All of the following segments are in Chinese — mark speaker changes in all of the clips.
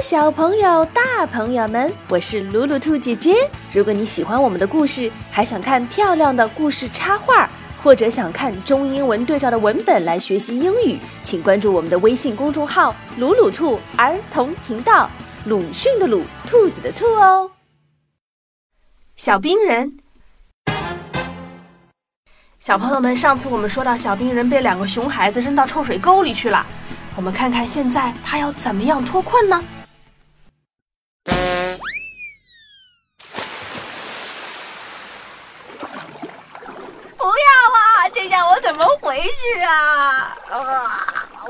Speaker 1: 小朋友、大朋友们，我是鲁鲁兔姐姐。如果你喜欢我们的故事，还想看漂亮的故事插画，或者想看中英文对照的文本来学习英语，请关注我们的微信公众号“鲁鲁兔儿童频道”，鲁迅的鲁，兔子的兔哦。小冰人，小朋友们，上次我们说到小冰人被两个熊孩子扔到臭水沟里去了。我们看看现在他要怎么样脱困呢？
Speaker 2: 这让我怎么回去啊？啊！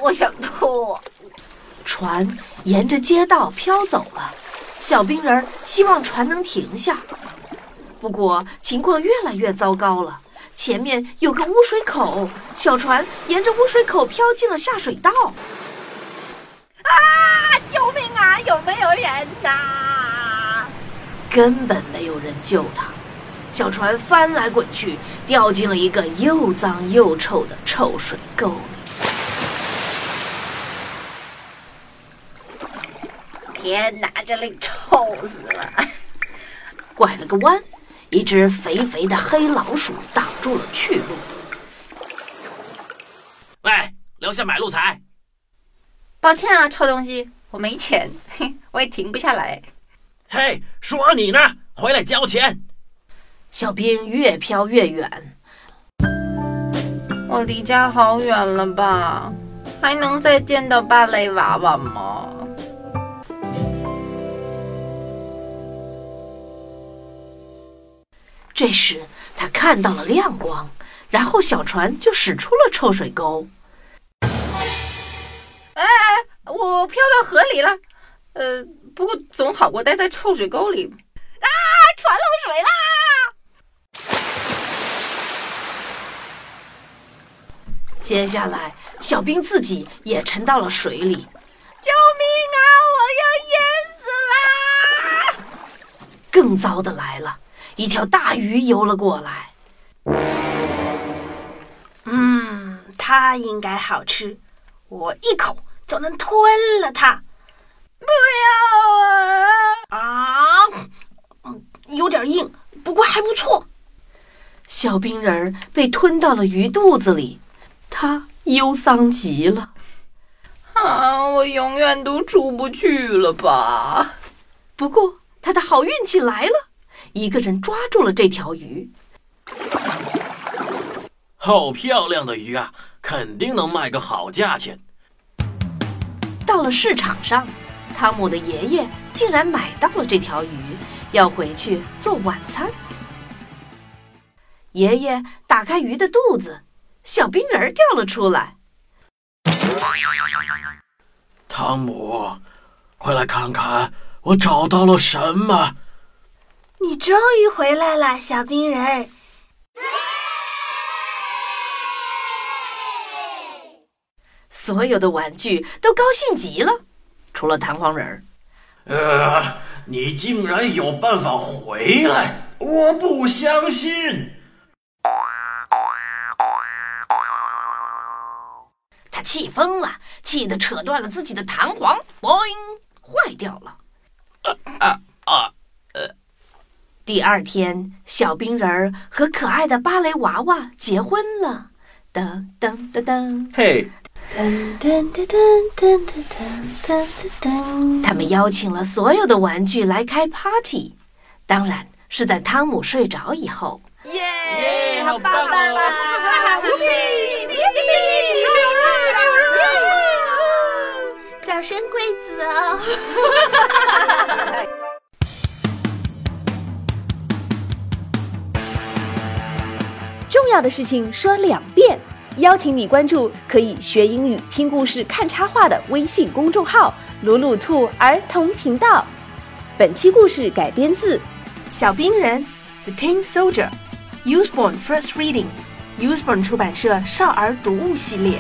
Speaker 2: 我想吐。
Speaker 1: 船沿着街道飘走了，小冰人希望船能停下，不过情况越来越糟糕了。前面有个污水口，小船沿着污水口飘进了下水道。
Speaker 2: 啊！救命啊！有没有人呐？
Speaker 1: 根本没有人救他，小船翻来滚去，掉进了一个又脏又臭的臭水沟里。
Speaker 2: 天哪，这里臭死了！
Speaker 1: 拐了个弯。一只肥肥的黑老鼠挡住了去路。
Speaker 3: 喂，留下买路财。
Speaker 2: 抱歉啊，臭东西，我没钱，嘿，我也停不下来。
Speaker 3: 嘿，说你呢，回来交钱。
Speaker 1: 小兵越飘越远，
Speaker 2: 我离家好远了吧？还能再见到芭蕾娃娃吗？
Speaker 1: 这时，他看到了亮光，然后小船就驶出了臭水沟。
Speaker 2: 哎哎，我飘到河里了，呃，不过总好过待在臭水沟里。啊，船漏水啦！
Speaker 1: 接下来，小兵自己也沉到了水里。
Speaker 2: 救命啊！我要淹死啦！
Speaker 1: 更糟的来了。一条大鱼游了过来，嗯，它应该好吃，我一口就能吞了它。
Speaker 2: 不要啊！
Speaker 1: 啊，有点硬，不过还不错。小冰人儿被吞到了鱼肚子里，他忧伤极了。
Speaker 2: 啊，我永远都出不去了吧？
Speaker 1: 不过他的好运气来了。一个人抓住了这条鱼，
Speaker 3: 好漂亮的鱼啊，肯定能卖个好价钱。
Speaker 1: 到了市场上，汤姆的爷爷竟然买到了这条鱼，要回去做晚餐。爷爷打开鱼的肚子，小冰人掉了出来。
Speaker 3: 汤姆，快来看看，我找到了什么！
Speaker 1: 你终于回来了，小冰人儿！所有的玩具都高兴极了，除了弹簧人儿。
Speaker 3: 呃，你竟然有办法回来！我不相信！
Speaker 1: 气疯了，气得扯断了自己的弹簧，嘣，坏掉了。啊啊！第二天，小冰人儿和可爱的芭蕾娃娃结婚了。噔噔噔噔，
Speaker 3: 嘿！
Speaker 1: 噔噔噔噔噔噔噔噔噔。他们邀请了所有的玩具来开 party，当然是在汤姆睡着以后。
Speaker 2: 耶！好棒棒棒！
Speaker 1: 重要的事情说两遍，邀请你关注可以学英语、听故事、看插画的微信公众号“鲁鲁兔儿童频道”。本期故事改编自《小兵人》（The Tin Soldier），Usborne First Reading，Usborne 出版社少儿读物系列。